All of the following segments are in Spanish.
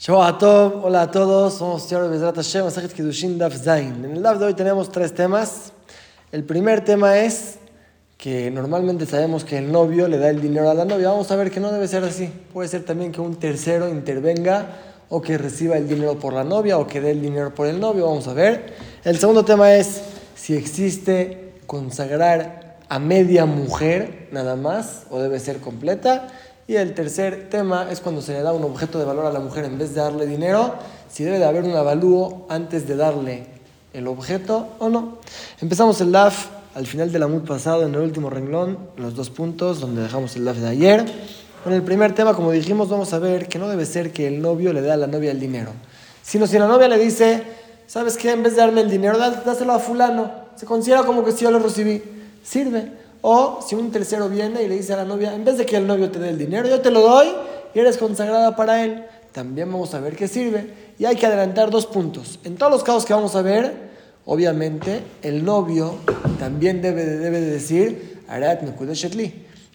Shabbat hola a todos, somos Señor Bezrat Hashem, Masajit Kiddushin Daf Zain. En el Daf de hoy tenemos tres temas. El primer tema es que normalmente sabemos que el novio le da el dinero a la novia. Vamos a ver que no debe ser así. Puede ser también que un tercero intervenga o que reciba el dinero por la novia o que dé el dinero por el novio. Vamos a ver. El segundo tema es si existe consagrar a media mujer nada más o debe ser completa. Y el tercer tema es cuando se le da un objeto de valor a la mujer en vez de darle dinero, si debe de haber un avalúo antes de darle el objeto o no. Empezamos el DAF al final del amud pasado, en el último renglón, en los dos puntos donde dejamos el DAF de ayer. En el primer tema, como dijimos, vamos a ver que no debe ser que el novio le dé a la novia el dinero, sino si la novia le dice, ¿sabes qué? En vez de darme el dinero, dáselo a fulano. Se considera como que si yo lo recibí. Sirve. O si un tercero viene y le dice a la novia, en vez de que el novio te dé el dinero, yo te lo doy y eres consagrada para él. También vamos a ver qué sirve. Y hay que adelantar dos puntos. En todos los casos que vamos a ver, obviamente, el novio también debe, debe de decir,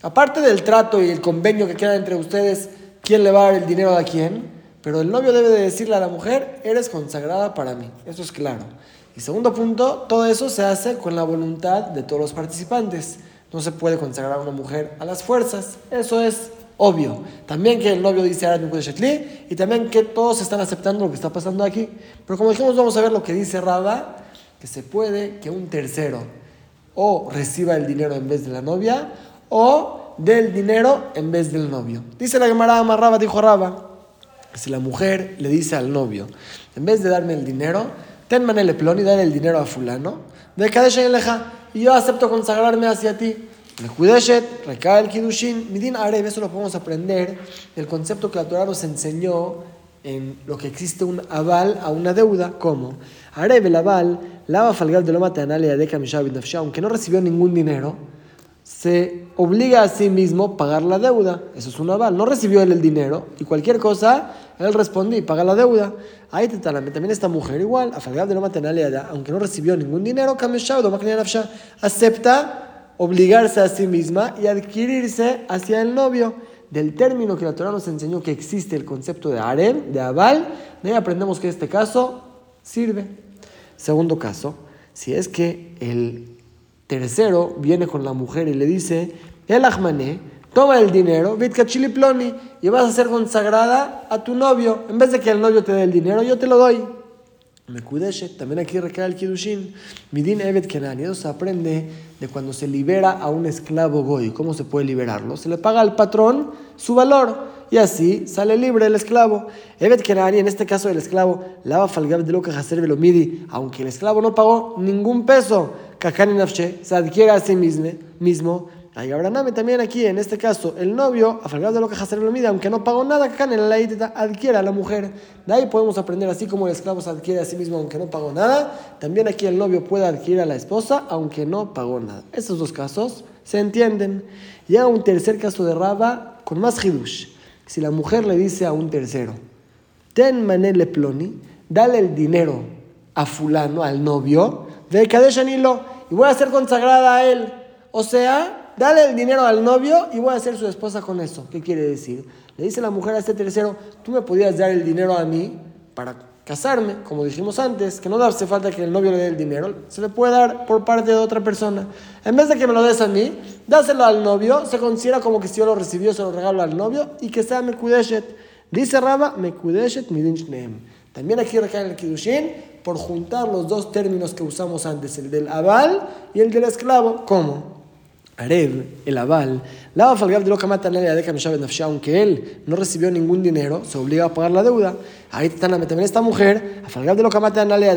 Aparte del trato y el convenio que queda entre ustedes, quién le va a dar el dinero a quién, pero el novio debe de decirle a la mujer, eres consagrada para mí. Eso es claro. Y segundo punto, todo eso se hace con la voluntad de todos los participantes. No se puede consagrar a una mujer a las fuerzas. Eso es obvio. También que el novio dice y también que todos están aceptando lo que está pasando aquí. Pero como dijimos, vamos a ver lo que dice Raba, que se puede que un tercero o reciba el dinero en vez de la novia o del dinero en vez del novio. Dice la Gemara Raba, dijo Raba, si la mujer le dice al novio, en vez de darme el dinero, ten manele plon y dale el dinero a fulano, de Kadesh y yo acepto consagrarme hacia ti. Mekudeshet, recae el Kidushin, Midin Areb, eso lo podemos aprender del concepto que la Torah nos enseñó en lo que existe un aval a una deuda, como Areb el aval, lava falgal de loma de aunque no recibió ningún dinero, se obliga a sí mismo a pagar la deuda. Eso es un aval. No recibió él el dinero y cualquier cosa, él responde y paga la deuda. Ahí también esta mujer igual, a de no aunque no recibió ningún dinero, acepta obligarse a sí misma y adquirirse hacia el novio. Del término que la Torah nos enseñó que existe el concepto de harem, de aval, de ahí aprendemos que este caso sirve. Segundo caso, si es que el tercero viene con la mujer y le dice, el Ahmané, toma el dinero, ploni, y vas a ser consagrada a tu novio. En vez de que el novio te dé el dinero, yo te lo doy. Me también aquí recae el Kidushin. Midin Evet Kenan. Y eso se aprende de cuando se libera a un esclavo goy. ¿Cómo se puede liberarlo? Se le paga al patrón su valor. Y así sale libre el esclavo. Evet Kenani, en este caso el esclavo, lava falgab de lo que midi, aunque el esclavo no pagó ningún peso se adquiere a sí mismo hay Abraham también aquí, en este caso, el novio, a de lo que lo mide, aunque no pagó nada, en la adquiere a la mujer. De ahí podemos aprender, así como el esclavo se adquiere a sí mismo, aunque no pagó nada, también aquí el novio puede adquirir a la esposa, aunque no pagó nada. Estos dos casos se entienden. Llega un tercer caso de Raba con más hidush. Si la mujer le dice a un tercero, ten manele ploni, dale el dinero a fulano, al novio, de Kadesh Anilo y voy a ser consagrada a él. O sea, dale el dinero al novio y voy a ser su esposa con eso. ¿Qué quiere decir? Le dice la mujer a este tercero, tú me podías dar el dinero a mí para casarme, como dijimos antes, que no hace falta que el novio le dé el dinero, se le puede dar por parte de otra persona. En vez de que me lo des a mí, dáselo al novio, se considera como que si yo lo recibió, se lo regalo al novio y que sea Mekudeshet. Dice Raba, Mekudeshet midin También aquí recae el Kidushin, por juntar los dos términos que usamos antes, el del aval y el del esclavo. ¿Cómo? Arev, el aval, la de lo que aunque él no recibió ningún dinero, se obliga a pagar la deuda. Ahí también esta mujer, a de lo que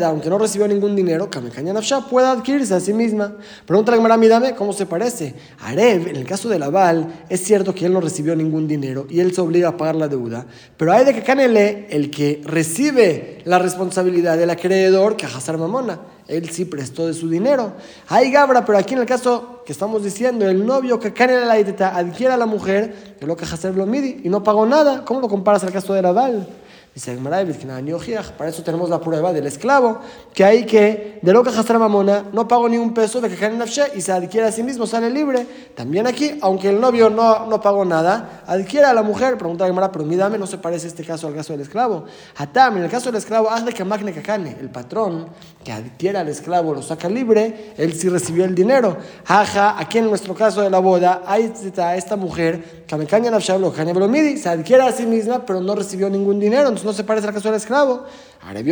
aunque no recibió ningún dinero, puede adquirirse a sí misma. Pregunta Gemara, dame cómo se parece. Arev, en el caso del aval, es cierto que él no recibió ningún dinero y él se obliga a pagar la deuda. Pero hay de que Canele, el que recibe la responsabilidad del acreedor, que a Mamona él sí prestó de su dinero. Hay Gabra, pero aquí en el caso que estamos diciendo, el novio que cae en la adquiere a la mujer, que lo que hacer lo midi y no pagó nada. ¿Cómo lo comparas al caso de Raval? Dice para eso tenemos la prueba del esclavo, que hay que, de lo que jastra mamona, no pago ni un peso de que y se adquiere a sí mismo, sale libre. También aquí, aunque el novio no, no pagó nada, adquiere a la mujer, pregunta a Gemara, pero mírame, no se parece este caso al caso del esclavo. Hatam, en el caso del esclavo, haz de que magne cacane, el patrón que adquiere al esclavo, lo saca libre, él sí recibió el dinero. Jaja, aquí en nuestro caso de la boda, está esta mujer, que me caña se adquiere a sí misma, pero no recibió ningún dinero, entonces no se parece al caso del esclavo. Ahora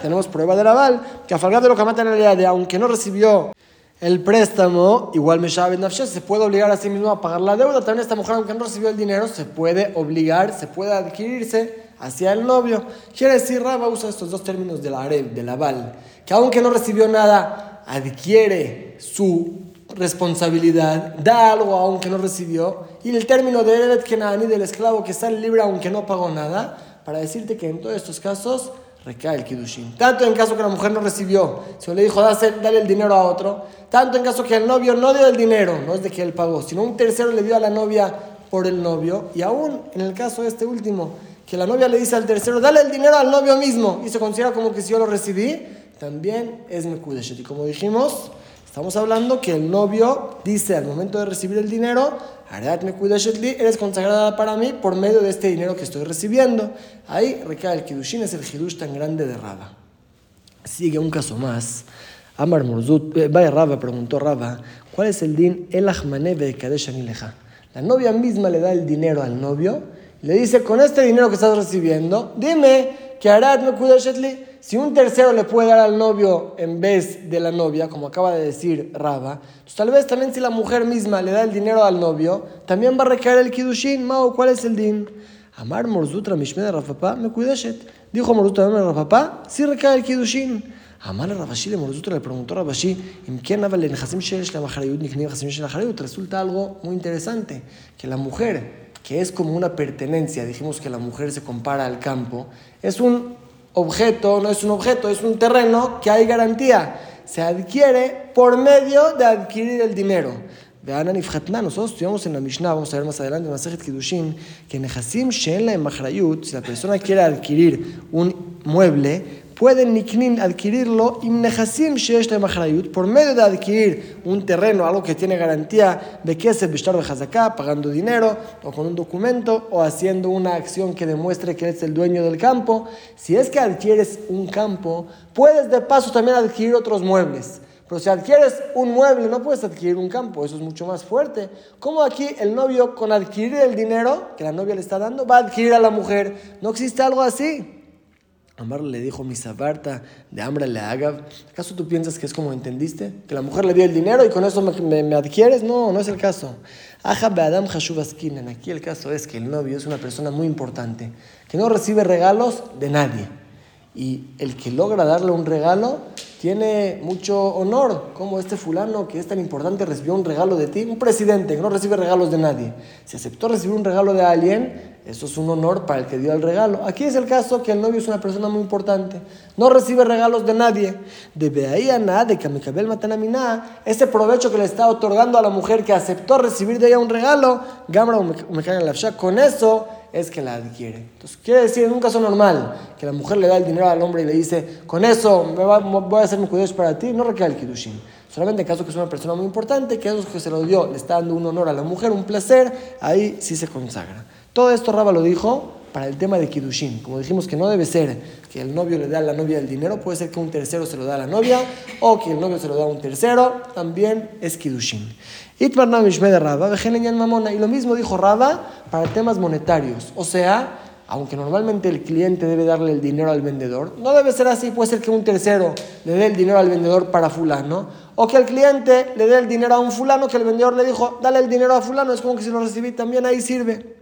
tenemos prueba de Laval, que a falgar de lo que mata en realidad, de aunque no recibió el préstamo, igual me se puede obligar a sí mismo a pagar la deuda. También esta mujer, aunque no recibió el dinero, se puede obligar, se puede adquirirse hacia el novio. Quiere decir, Raba usa estos dos términos de la Areb, de Laval, que aunque no recibió nada, adquiere su responsabilidad, da algo aunque no recibió, y el término de Erevet Kenani, del esclavo que sale libre aunque no pagó nada, para decirte que en todos estos casos recae el Kiddushin. Tanto en caso que la mujer no recibió, si le dijo dale el dinero a otro, tanto en caso que el novio no dio el dinero, no es de que él pagó, sino un tercero le dio a la novia por el novio, y aún en el caso de este último, que la novia le dice al tercero, dale el dinero al novio mismo, y se considera como que si yo lo recibí, también es Mekudeshet. Y como dijimos, Estamos hablando que el novio dice al momento de recibir el dinero, eres consagrada para mí por medio de este dinero que estoy recibiendo. Ahí recae el Kidushin, es el Hidush tan grande de Raba. Sigue un caso más. Amar Murzut, eh, vaya Raba, preguntó Raba, ¿cuál es el din El de Kadesh La novia misma le da el dinero al novio, le dice, con este dinero que estás recibiendo, dime que hará Mekudeshetli si un tercero le puede dar al novio en vez de la novia, como acaba de decir Raba, pues tal vez también si la mujer misma le da el dinero al novio, también va a recaer el kiddushin. Mao, ¿cuál es el din? Amar Morzutra Mishmeda Rafapá me cuideshet. Dijo Morzutra Rafapá, sí recae el kiddushin. Amar a Rabashi le Morzutra le preguntó a Rabashi, ¿en qué le Resulta algo muy interesante, que la mujer, que es como una pertenencia, dijimos que la mujer se compara al campo, es un objeto, no es un objeto, es un terreno que hay garantía. Se adquiere por medio de adquirir el dinero. Vean, nosotros estudiamos en la Mishnah, vamos a ver más adelante en Masejet Kiddushin, que en Hasim Shen la si la persona quiere adquirir un mueble, pueden niknin adquirirlo por medio de adquirir un terreno, algo que tiene garantía de que se de hazaká, pagando dinero o con un documento o haciendo una acción que demuestre que es el dueño del campo. Si es que adquieres un campo, puedes de paso también adquirir otros muebles. Pero si adquieres un mueble, no puedes adquirir un campo, eso es mucho más fuerte. Como aquí el novio, con adquirir el dinero que la novia le está dando, va a adquirir a la mujer. No existe algo así. Amar le dijo, mi sabarta de hambre le haga. ¿Acaso tú piensas que es como entendiste? Que la mujer le dio el dinero y con eso me, adquieres. No, no es el caso. Aja Beadam Aquí el caso es que el novio es una persona muy importante, que no recibe regalos de nadie. Y el que logra darle un regalo tiene mucho honor, como este fulano que es tan importante recibió un regalo de ti, un presidente que no recibe regalos de nadie. Si aceptó recibir un regalo de alguien, eso es un honor para el que dio el regalo. Aquí es el caso que el novio es una persona muy importante, no recibe regalos de nadie. De ahí a nada, de que Amikabel Matanamina, ese provecho que le está otorgando a la mujer que aceptó recibir de ella un regalo, Gamra con eso es que la adquiere. Entonces, quiere decir, en un caso normal, que la mujer le da el dinero al hombre y le dice, con eso voy a hacer mi cuidados para ti, no recae el Kiddushin. Solamente en caso que es una persona muy importante, que eso que se lo dio le está dando un honor a la mujer, un placer, ahí sí se consagra. Todo esto Raba lo dijo para el tema de Kiddushin. Como dijimos que no debe ser que el novio le da a la novia el dinero, puede ser que un tercero se lo da a la novia o que el novio se lo da a un tercero, también es Kiddushin. Y lo mismo dijo Raba para temas monetarios. O sea, aunque normalmente el cliente debe darle el dinero al vendedor, no debe ser así. Puede ser que un tercero le dé el dinero al vendedor para fulano, o que el cliente le dé el dinero a un fulano que el vendedor le dijo, dale el dinero a fulano, es como que si lo recibí también ahí sirve.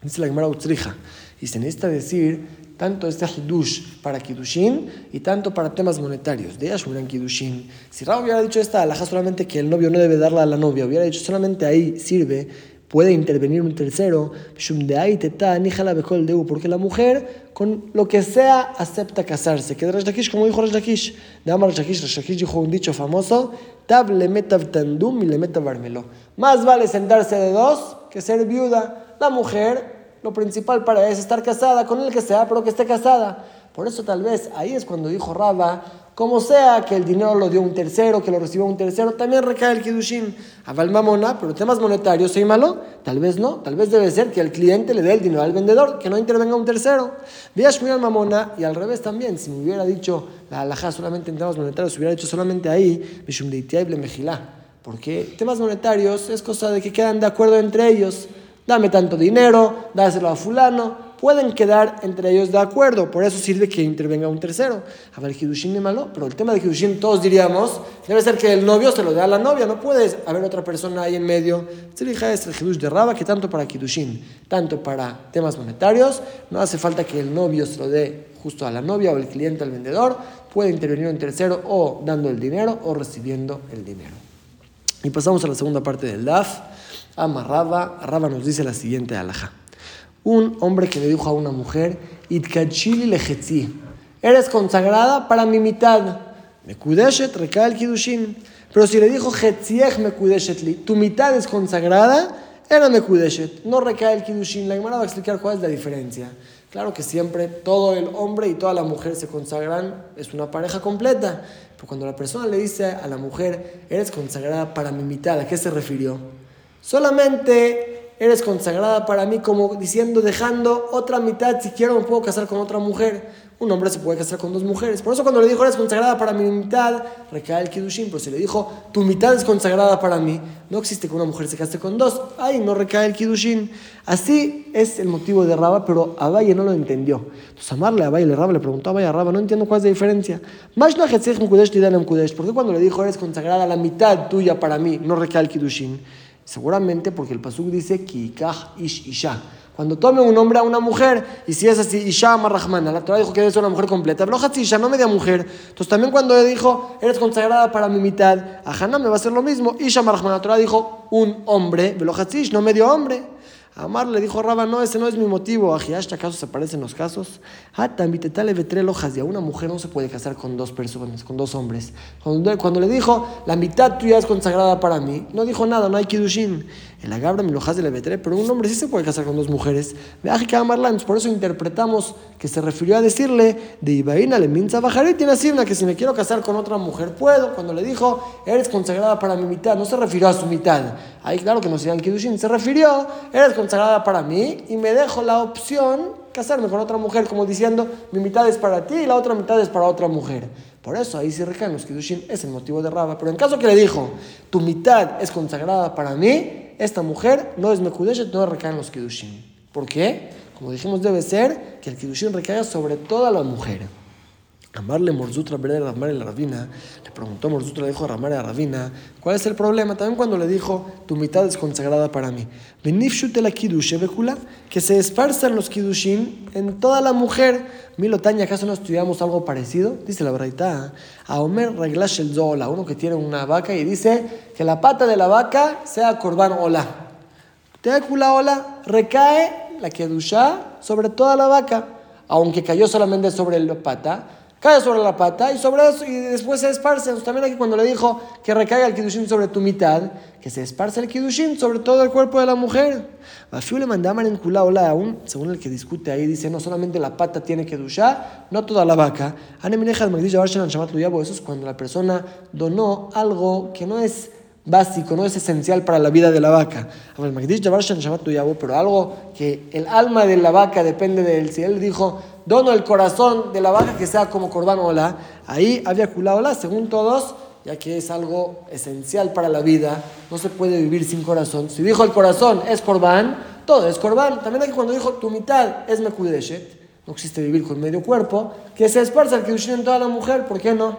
Dice la Gemara Utzrija. Y se necesita decir tanto este Hidush para Kiddushin y tanto para temas monetarios. De en Kiddushin. Si Rab hubiera dicho esta alhaja solamente que el novio no debe darla a la novia, hubiera dicho solamente ahí sirve, puede intervenir un tercero, porque la mujer con lo que sea acepta casarse. Que de Dakish, como dijo Dakish, de Amar Dakish, Dakish dijo un dicho famoso, Tab le metav tandum y le metav Más vale sentarse de dos que ser viuda. La mujer lo principal para ella es estar casada con el que sea, pero que esté casada. Por eso tal vez ahí es cuando dijo Raba, como sea que el dinero lo dio un tercero, que lo recibió un tercero, también recae el Kidushin. Aval mamona, pero temas monetarios, ¿soy malo? Tal vez no, tal vez debe ser que el cliente le dé el dinero al vendedor, que no intervenga un tercero. Al mamona y al revés también, si me hubiera dicho la alhaja solamente en temas monetarios, hubiera dicho solamente ahí, Mishum Mejilá. Porque temas monetarios es cosa de que quedan de acuerdo entre ellos. Dame tanto dinero, dáselo a fulano, pueden quedar entre ellos de acuerdo. Por eso sirve que intervenga un tercero. A ver, Kidushin es malo, pero el tema de Kidushin todos diríamos, debe ser que el novio se lo dé a la novia, no puedes haber otra persona ahí en medio. Este es el Kidush de Raba, que tanto para Kidushin, tanto para temas monetarios, no hace falta que el novio se lo dé justo a la novia o el cliente al vendedor, puede intervenir un tercero o dando el dinero o recibiendo el dinero. Y pasamos a la segunda parte del DAF. Amarraba, Raba nos dice la siguiente alhaja un hombre que le dijo a una mujer, Itkachili lejetzi, eres consagrada para mi mitad. Me kudeshet, recae el kidushin. Pero si le dijo, Hetziech me kudeshetli, tu mitad es consagrada, era me kudeshet, no recae el kidushin. La Gemara va a explicar cuál es la diferencia. Claro que siempre todo el hombre y toda la mujer se consagran, es una pareja completa. Pero cuando la persona le dice a la mujer, eres consagrada para mi mitad, ¿a qué se refirió? Solamente eres consagrada para mí, como diciendo, dejando otra mitad, si quiero me puedo casar con otra mujer. Un hombre se puede casar con dos mujeres. Por eso cuando le dijo, eres consagrada para mi mitad, recae el Kiddushin. Pero si le dijo, tu mitad es consagrada para mí, no existe que una mujer se case con dos. Ahí no recae el Kiddushin. Así es el motivo de Raba, pero Abaye no lo entendió. Entonces amarle a Abaye, Raba le preguntó a Abaye Raba, no entiendo cuál es la diferencia. ¿Por qué cuando le dijo, eres consagrada la mitad tuya para mí, no recae el Kiddushin? Seguramente porque el pasuk dice Kikah ish isha. Cuando tome un hombre a una mujer, y si es así, Isha Marrahmana, la Torah dijo que ser una mujer completa, pero Isha, no media mujer. Entonces también cuando dijo, eres consagrada para mi mitad, a Haná me va a ser lo mismo. Isha Marrahmana, la Torah dijo, un hombre, Velohatzish, no medio hombre. Amar le dijo Raba, no, ese no es mi motivo. Ajiash, ¿acaso se parecen los casos? Hatam, vetre lojas y a una mujer no se puede casar con dos personas, con dos hombres. Cuando, cuando le dijo, la mitad tuya es consagrada para mí, no dijo nada, no hay kidushin. El agabra mi lojas de vetre, pero un hombre sí se puede casar con dos mujeres. Por eso interpretamos que se refirió a decirle, de Ibaina le minza y tiene una que si me quiero casar con otra mujer puedo. Cuando le dijo, eres consagrada para mi mitad, no se refirió a su mitad. Ahí claro que no sería el kidushin, se refirió, eres consagrada consagrada para mí y me dejo la opción casarme con otra mujer, como diciendo, mi mitad es para ti y la otra mitad es para otra mujer. Por eso ahí sí recaen los Kiddushin, es el motivo de Raba. Pero en caso que le dijo, tu mitad es consagrada para mí, esta mujer no es Mekudeshet, no recaen los Kiddushin. ¿Por qué? Como dijimos, debe ser que el Kiddushin recaiga sobre toda la mujer. Amarle Morzutra a Ramar la Ravina, le preguntó Morzutra, le dijo a Ramar a Ravina, ¿cuál es el problema? También cuando le dijo, tu mitad es consagrada para mí. que se esparzan los kidushin en toda la mujer. Milotaña, ¿acaso no estudiamos algo parecido? Dice la verdad. A Omer Reglash el Zola, uno que tiene una vaca y dice que la pata de la vaca sea corban ola. Teakula ola, recae la kedusha sobre toda la vaca, aunque cayó solamente sobre la pata cae sobre la pata y sobre eso y después se esparce. también aquí cuando le dijo que recaiga el kidushin sobre tu mitad, que se esparce el kidushin sobre todo el cuerpo de la mujer. Bafiu le mandaban en hola aún, según el que discute ahí, dice no solamente la pata tiene que dushar, no toda la vaca. Eso es cuando la persona donó algo que no es básico, no es esencial para la vida de la vaca. Pero algo que el alma de la vaca depende de él. Si él dijo, dono el corazón de la vaca que sea como Corban Ola, ahí había Ola, según todos, ya que es algo esencial para la vida, no se puede vivir sin corazón. Si dijo el corazón es Corban, todo es Corban. También aquí cuando dijo tu mitad es Mekudeshet, no existe vivir con medio cuerpo, que se esparza el Kiddushin en toda la mujer, ¿por qué no?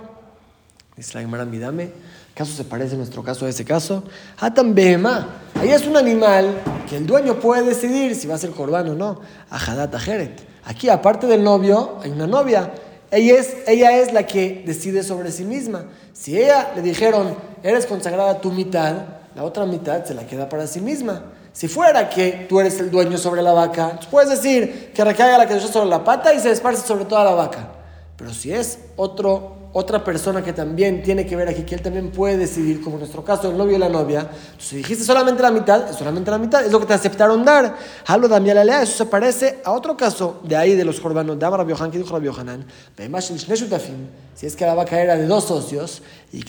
Dice la Gemara, dame ¿Acaso se parece nuestro caso a ese caso? Hatan Behemá. Ahí es un animal que el dueño puede decidir si va a ser corbán o no. Ahadat Ajeret. Aquí, aparte del novio, hay una novia. Ella es, ella es la que decide sobre sí misma. Si ella le dijeron, eres consagrada tu mitad, la otra mitad se la queda para sí misma. Si fuera que tú eres el dueño sobre la vaca, puedes decir que recaiga la que sobre la pata y se esparce sobre toda la vaca. Pero si es otro, otra persona que también tiene que ver aquí, que él también puede decidir, como en nuestro caso, el novio y la novia, si dijiste solamente la mitad, es solamente la mitad, es lo que te aceptaron dar. Halo Lea, eso se parece a otro caso de ahí de los corbanos de Amar que dijo Rabbi Yohanan, si es que la vaca era de dos socios, y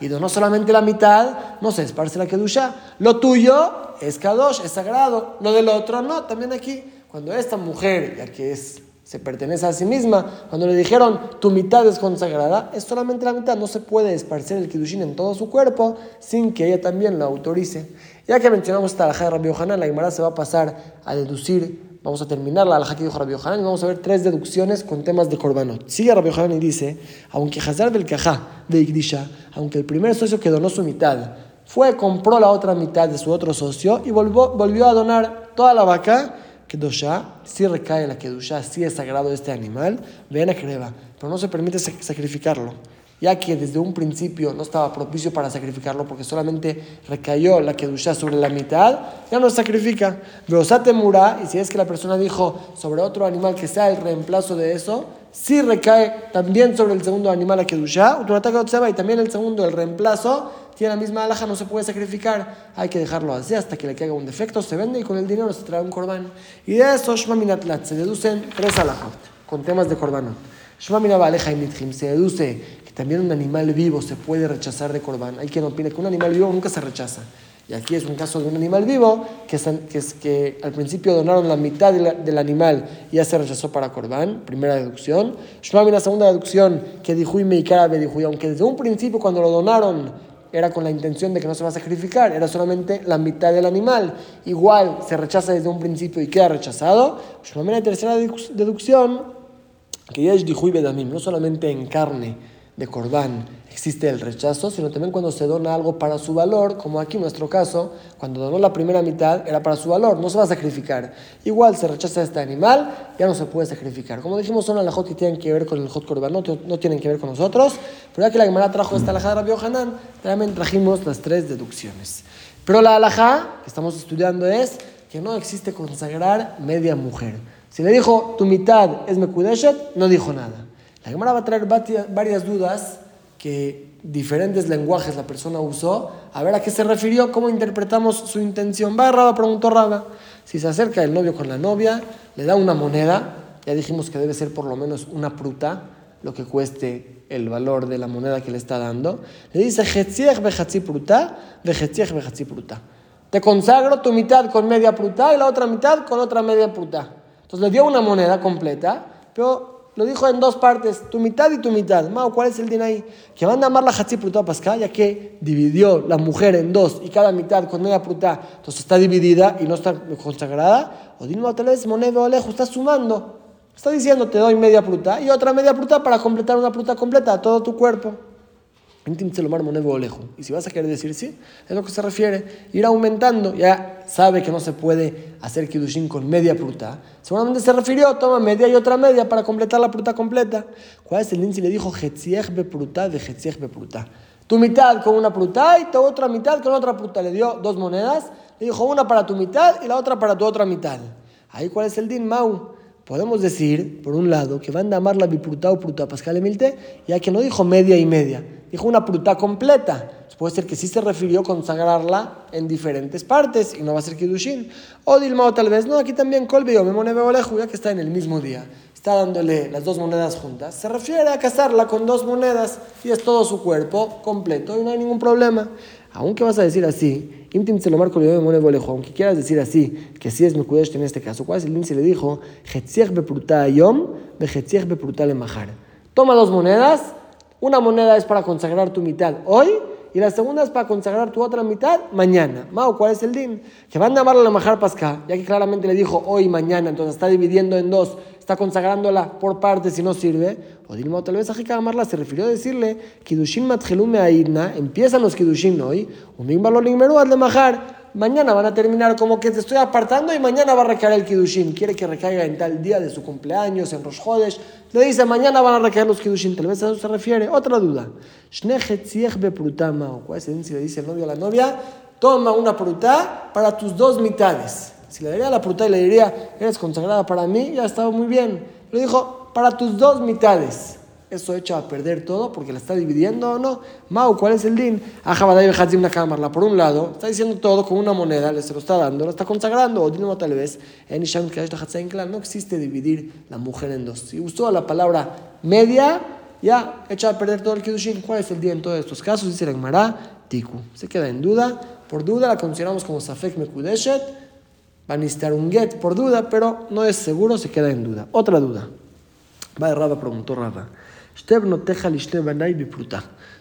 y donó solamente la mitad, no se esparce la Kedusha. Lo tuyo es Kadosh, es sagrado, lo del otro no, también aquí. Cuando esta mujer, ya que es se pertenece a sí misma. Cuando le dijeron, tu mitad es consagrada, es solamente la mitad, no se puede esparcer el kidushin en todo su cuerpo sin que ella también lo autorice. Ya que mencionamos esta alhaja de Rabbi Yohanan, la Gemara se va a pasar a deducir, vamos a terminar la alhaja que dijo Rabbi Yohanan y vamos a ver tres deducciones con temas de corbanot. Sigue Rabbi Yohanan y dice, aunque Hazar del Kajá de Igdisha, aunque el primer socio que donó su mitad fue, compró la otra mitad de su otro socio y volvió a donar toda la vaca, Kedusha, si recae la Kedusha, si es sagrado este animal, ven a Kreba, pero no se permite sacrificarlo, ya que desde un principio no estaba propicio para sacrificarlo porque solamente recayó la Kedusha sobre la mitad, ya no sacrifica. Veosate mura, y si es que la persona dijo sobre otro animal que sea el reemplazo de eso, si recae también sobre el segundo animal la Kedusha, y también el segundo, el reemplazo, tiene la misma alhaja, no se puede sacrificar, hay que dejarlo así hasta que le caiga un defecto, se vende y con el dinero se trae un corbán. Y de eso, Shmaminatlat, se deducen tres alhajas con temas de corbán. Se deduce que también un animal vivo se puede rechazar de corbán. Hay quien opina que un animal vivo nunca se rechaza. Y aquí es un caso de un animal vivo que, es, que, al principio donaron la mitad del animal y ya se rechazó para Corbán, primera deducción. Shmamina, segunda deducción, que dijo y meikara dijo, aunque desde un principio cuando lo donaron era con la intención de que no se va a sacrificar, era solamente la mitad del animal. Igual se rechaza desde un principio y queda rechazado. Pues la tercera deducción, que ya es no solamente en carne de Corbán existe el rechazo, sino también cuando se dona algo para su valor, como aquí en nuestro caso, cuando donó la primera mitad era para su valor, no se va a sacrificar. Igual se rechaza este animal, ya no se puede sacrificar. Como dijimos, son alajot que tienen que ver con el hot Corbán, no, no, tienen que ver con nosotros, pero ya que la Gemara trajo esta alajá de Rabbi Hanan, también trajimos las tres deducciones. Pero la alajá que estamos estudiando es que no existe consagrar media mujer. Si le dijo tu mitad es Mekudeshet, no dijo nada. La Gemara va a traer varias dudas que diferentes lenguajes la persona usó, a ver a qué se refirió, cómo interpretamos su intención. Va, Raba, preguntó Raba. Si se acerca el novio con la novia, le da una moneda, ya dijimos que debe ser por lo menos una pruta, lo que cueste el valor de la moneda que le está dando. Le dice, pruta, pruta. Te consagro tu mitad con media pruta y la otra mitad con otra media pruta. Entonces le dio una moneda completa, pero lo dijo en dos partes, tu mitad y tu mitad. Mao, ¿cuál es el din ahí? Que van a amar la Hatzi Pruta Pasca, ya que dividió la mujer en dos y cada mitad con media pruta, entonces está dividida y no está consagrada. O dime tal vez moneda alejo, está sumando. Está diciendo, te doy media pruta y otra media pruta para completar una pruta completa a todo tu cuerpo. Y si vas a querer decir sí, es lo que se refiere. Ir aumentando, ya sabe que no se puede hacer kidushin con media pruta. Seguramente se refirió, toma media y otra media para completar la pruta completa. ¿Cuál es el lince? Le dijo be pruta de be pruta. Tu mitad con una pruta y tu otra mitad con otra pruta. Le dio dos monedas. Le dijo una para tu mitad y la otra para tu otra mitad. Ahí, ¿cuál es el din, Mau? Podemos decir, por un lado, que van a amar la bipruta o pruta pascal emilte, ya que no dijo media y media dijo una pruta completa. puede ser que sí se refirió a consagrarla en diferentes partes y no va a ser Kiddushin. O Dilmao tal vez, no, aquí también Colby o Oleju, ya que está en el mismo día. Está dándole las dos monedas juntas. Se refiere a casarla con dos monedas y es todo su cuerpo completo y no hay ningún problema. Aunque vas a decir así, Intim se lo marco aunque quieras decir así, que sí es Mekudesh en este caso, ¿cuál es el índice? Le dijo, Bepruta Yom, Bepruta Toma dos monedas una moneda es para consagrar tu mitad hoy y la segunda es para consagrar tu otra mitad mañana. Mao, ¿cuál es el din? Que van a llamarla la Majar Pasca, ya que claramente le dijo hoy mañana, entonces está dividiendo en dos, está consagrándola por partes y no sirve. O Dilma, tal vez a amarla se refirió a decirle, Kidushin matjelume aidna, empiezan los Kidushin hoy, un valor de Majar mañana van a terminar como que te estoy apartando y mañana va a recaer el Kidushin. Quiere que recaiga en tal día de su cumpleaños, en Rosh. Le dice, mañana van a recaer los Kidushin. Tal vez a eso se refiere. Otra duda. ¿Cuál es el Si le dice el novio a la novia, toma una pruta para tus dos mitades. Si le daría la pruta y le diría, eres consagrada para mí, ya estaba muy bien. Le dijo, para tus dos mitades. Eso echa a perder todo porque la está dividiendo o no. Mau, ¿cuál es el din? cámara. Por un lado, está diciendo todo con una moneda, le se lo está dando, lo está consagrando. O dinero tal vez, no existe dividir la mujer en dos. Si usó la palabra media, ya echa a perder todo el Kiddushin. ¿Cuál es el día en todos estos casos? Dice la Gemara, Tiku. Se queda en duda. Por duda la consideramos como Safek Mekudeshet. Va a necesitar un get por duda, pero no es seguro, se queda en duda. Otra duda. Va de Raba, preguntó Raba.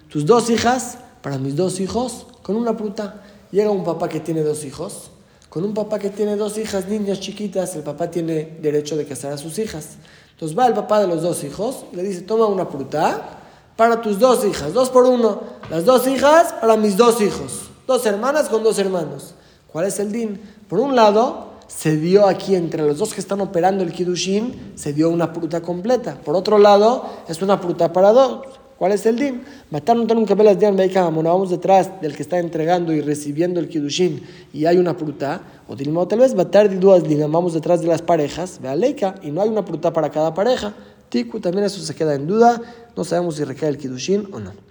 Tus dos hijas, para mis dos hijos, con una pruta. Llega un papá que tiene dos hijos. Con un papá que tiene dos hijas, niñas chiquitas, el papá tiene derecho de casar a sus hijas. Entonces va el papá de los dos hijos, le dice, toma una pruta para tus dos hijas, dos por uno. Las dos hijas para mis dos hijos. Dos hermanas con dos hermanos. ¿Cuál es el din? Por un lado, se dio aquí entre los dos que están operando el Kiddushin, se dio una fruta completa. Por otro lado, es una fruta para dos. ¿Cuál es el din? Matar no tener un cabelas de vamos detrás del que está entregando y recibiendo el Kiddushin y hay una fruta. O tal vez matar dudas vamos detrás de las parejas, leika, y no hay una fruta para cada pareja. Tiku, también eso se queda en duda. No sabemos si recae el Kiddushin o no.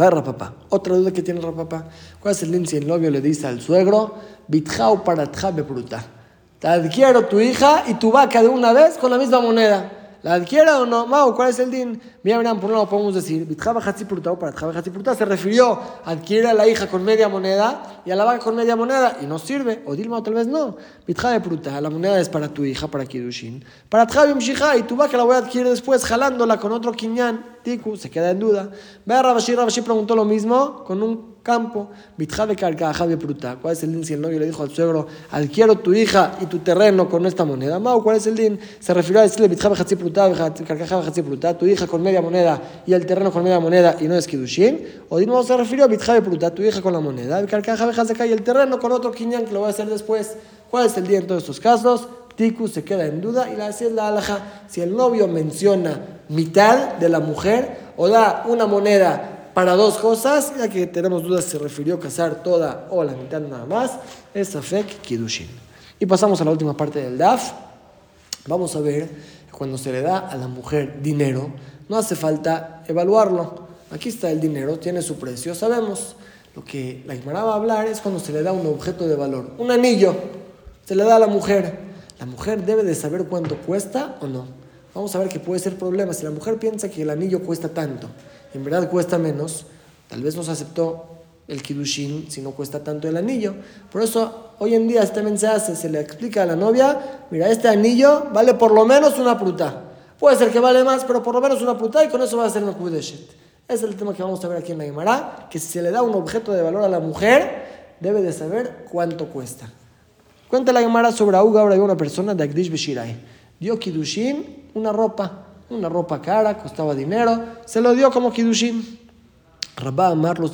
Va Rapapá. Otra duda que tiene Rapapá. ¿Cuál es el din si el novio le dice al suegro, Bitjau para bruta? Te adquiero tu hija y tu vaca de una vez con la misma moneda. ¿La adquiera o no? Mau, ¿cuál es el din? Mira, mira, por un lado podemos decir, Bitjaba Hatzipuruta o para Hatzipuruta se refirió a adquirir a la hija con media moneda y a la vaca con media moneda y no sirve. O Dilma, tal vez no. Bitjaba Pruta, la moneda es para tu hija, para Kidushin. Para Tjabim y tu vaca la voy a adquirir después jalándola con otro quiñán. Tiku, se queda en duda. Ve a Rabashi, Rabashi preguntó lo mismo con un campo, Pruta. ¿Cuál es el din si el novio le dijo al suegro, adquiero tu hija y tu terreno con esta moneda? Mau, ¿cuál es el din? Se refirió a decirle, Pruta, tu hija con media moneda y el terreno con media moneda y no es Kidushin. O din se refirió a Pruta, tu hija con la moneda, y el terreno con otro quiñán que lo voy a hacer después. ¿Cuál es el día en todos estos casos? Tiku se queda en duda y la es la alhaja. Si el novio menciona mitad de la mujer o da una moneda para dos cosas, ya que tenemos dudas si se refirió a casar toda o la mitad nada más, es Safek Kidushin. Y pasamos a la última parte del DAF. Vamos a ver cuando se le da a la mujer dinero, no hace falta evaluarlo. Aquí está el dinero, tiene su precio, sabemos. Lo que la Gemara va a hablar es cuando se le da un objeto de valor. Un anillo se le da a la mujer. La mujer debe de saber cuánto cuesta o no. Vamos a ver que puede ser problema. Si la mujer piensa que el anillo cuesta tanto en verdad cuesta menos, tal vez no se aceptó el kidushin si no cuesta tanto el anillo. Por eso hoy en día también se hace, se le explica a la novia, mira, este anillo vale por lo menos una pruta. Puede ser que vale más, pero por lo menos una pruta y con eso va a ser una kudeshet. Ese es el tema que vamos a ver aquí en la Gemara, que si se le da un objeto de valor a la mujer, debe de saber cuánto cuesta. Cuenta la Gemara sobre Auga, ahora hay una persona de Agdish Beshirai. Dio kidushin una ropa una ropa cara, costaba dinero, se lo dio como Kidushin. Rabá Amar los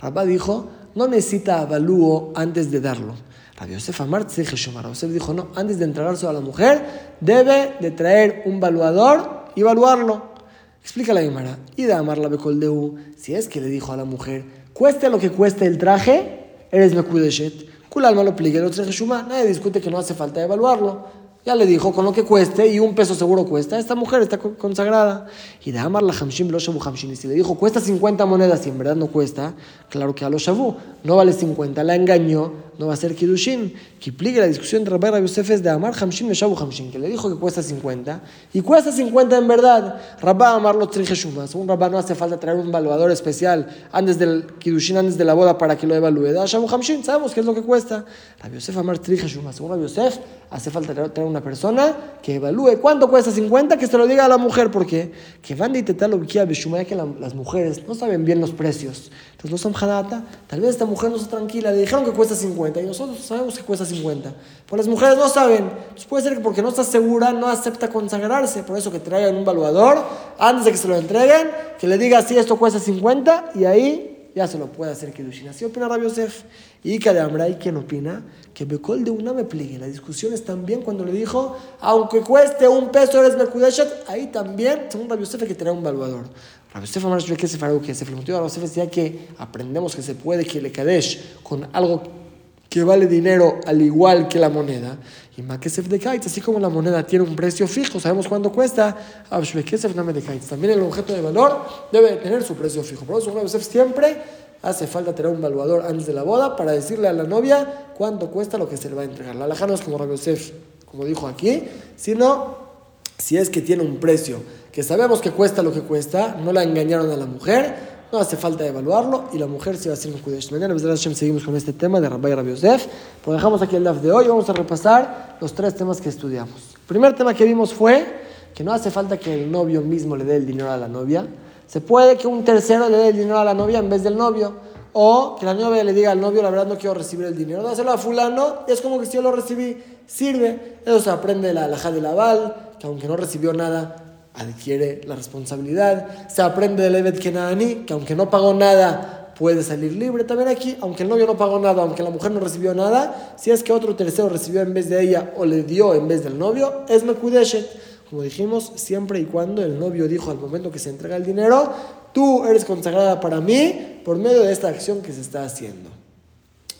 Rabá dijo, no necesita avalúo antes de darlo. Rabbi Yosef Amar Rabbi Yosef dijo, no, antes de entregarse a la mujer, debe de traer un valuador y evaluarlo. Explica la Gemara. Y de Amar la Bekoldeu, si es que le dijo a la mujer, cueste lo que cueste el traje, eres Mekudeshet. Kul alma lo pligue, Nadie discute que no hace falta evaluarlo. Ya le dijo, con lo que cueste, y un peso seguro cuesta, esta mujer está consagrada. Y de Amar la Hamshim lo Shabu Hamshim. Y si le dijo, cuesta 50 monedas y en verdad no cuesta, claro que a lo Shabu no vale 50, la engañó, no va a ser Kiddushin. Que pligue la discusión entre Rabbi Yosef es de Amar Hamshim lo Shabu Hamshim, que le dijo que cuesta 50, y cuesta 50 en verdad. Rabba Amar lo Triheshuma. Según Rabba no hace falta traer un evaluador especial antes del Kiddushin, antes de la boda para que lo evalúe. Da Shabu Hamshim, sabemos qué es lo que cuesta. Rabbi Yosef Amar Triheshuma. Según Rabbi Yosef, hace falta traer una persona que evalúe cuánto cuesta 50, que se lo diga a la mujer, porque que van de lo que que las mujeres no saben bien los precios. Entonces no son janata, tal vez esta mujer no está tranquila, le dijeron que cuesta 50 y nosotros sabemos que cuesta 50. Pues las mujeres no saben, entonces puede ser que porque no está segura no acepta consagrarse, por eso que traigan un evaluador antes de que se lo entreguen, que le diga si esto cuesta 50 y ahí ya se lo puede hacer Kedushin. Así opina Rabbi Yosef. Y que de ¿quién opina? Que Bekol de una me pliegue. La discusión es también cuando le dijo, aunque cueste un peso eres Mekudeshet, ahí también, según Rabbi Yosef, hay que tener un valuador. Rabbi Yosef Amar que se que se el motivo de Rabbi Yosef decía que aprendemos que se puede que le kadesh con algo que vale dinero al igual que la moneda. Y Makesef de Kaitz, así como la moneda tiene un precio fijo, sabemos cuánto cuesta, también el objeto de valor debe tener su precio fijo. Por eso siempre hace falta tener un valuador antes de la boda para decirle a la novia cuánto cuesta lo que se le va a entregar. La alhaja es como Rabbi como dijo aquí, sino si es que tiene un precio que sabemos que cuesta lo que cuesta, no la engañaron a la mujer, no hace falta evaluarlo y la mujer se va a hacer un Kudesh. Mañana, seguimos con este tema de Rabbi Rabbi Yosef. Pero dejamos aquí el DAF de hoy. Vamos a repasar los tres temas que estudiamos. El primer tema que vimos fue que no hace falta que el novio mismo le dé el dinero a la novia. Se puede que un tercero le dé el dinero a la novia en vez del novio. O que la novia le diga al novio, la verdad no quiero recibir el dinero. Dáselo a fulano y es como que si yo lo recibí, sirve. Eso se aprende de la alhaja de Laval, que aunque no recibió nada, adquiere la responsabilidad. Se aprende del Evet Kenani, que aunque no pagó nada, puede salir libre. También aquí, aunque el novio no pagó nada, aunque la mujer no recibió nada, si es que otro tercero recibió en vez de ella o le dio en vez del novio, es Mekudeshet. Como dijimos, siempre y cuando el novio dijo al momento que se entrega el dinero, tú eres consagrada para mí por medio de esta acción que se está haciendo.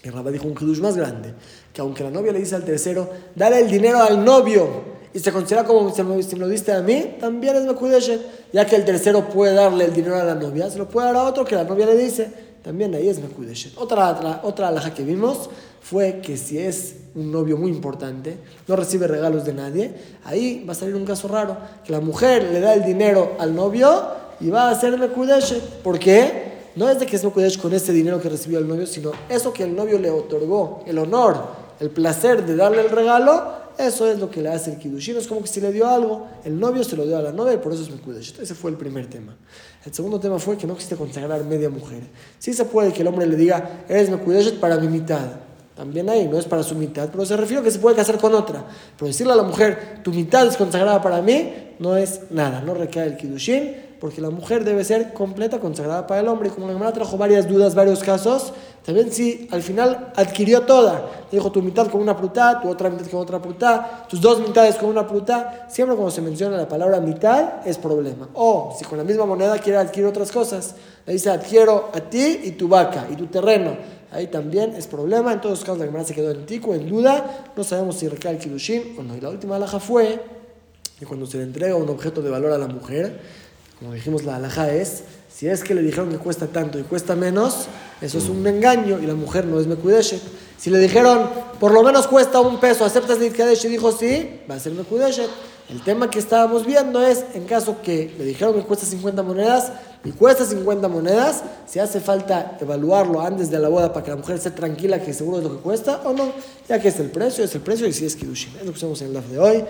Y Rabba dijo un Kiddush más grande, que aunque la novia le dice al tercero, dale el dinero al novio, y se considera como si me, lo diste a mí, también es Mekudeshet, ya que el tercero puede darle el dinero a la novia, se lo puede dar a otro que la novia le dice, también ahí es Mekudeshet. Otra, otra, otra alhaja que vimos fue que si es un novio muy importante, no recibe regalos de nadie, ahí va a salir un caso raro, que la mujer le da el dinero al novio y va a hacer Mekudeshet. ¿Por qué? No es de que es Mekudeshet con ese dinero que recibió el novio, sino eso que el novio le otorgó, el honor, el placer de darle el regalo, eso es lo que le hace el Kiddushin. Es como que si le dio algo, el novio se lo dio a la novia y por eso es Mekudesh. Ese fue el primer tema. El segundo tema fue que no existe consagrar media mujer. Sí se puede que el hombre le diga, eres Mekudesh para mi mitad. También ahí, no es para su mitad, pero se refiere a que se puede casar con otra. Pero decirle a la mujer, tu mitad es consagrada para mí, no es nada, no recae el Kiddushin, porque la mujer debe ser completa, consagrada para el hombre. Y como la hermana trajo varias dudas, varios casos, también si al final adquirió toda, dijo tu mitad con una pruta, tu otra mitad con otra pruta, tus dos mitades con una pruta, siempre cuando se menciona la palabra mitad es problema. O si con la misma moneda quiere adquirir otras cosas, le dice adquiero a ti y tu vaca y tu terreno. Ahí también es problema. En todos los casos la hermana se quedó en tico, en duda. No sabemos si recae el kiddushin o no. Y la última alhaja fue que cuando se le entrega un objeto de valor a la mujer, como dijimos, la alhaja es, si es que le dijeron que cuesta tanto y cuesta menos, eso es un engaño y la mujer no es Mekudeshet. Si le dijeron, por lo menos cuesta un peso, ¿aceptas Nitkadesh? Y dijo sí, va a ser Mekudeshet. El tema que estábamos viendo es, en caso que le dijeron que cuesta 50 monedas y cuesta 50 monedas, si hace falta evaluarlo antes de la boda para que la mujer esté tranquila que seguro es lo que cuesta o no, ya que es el precio, es el precio y si es Kiddushin. Es lo que hacemos en el live de hoy.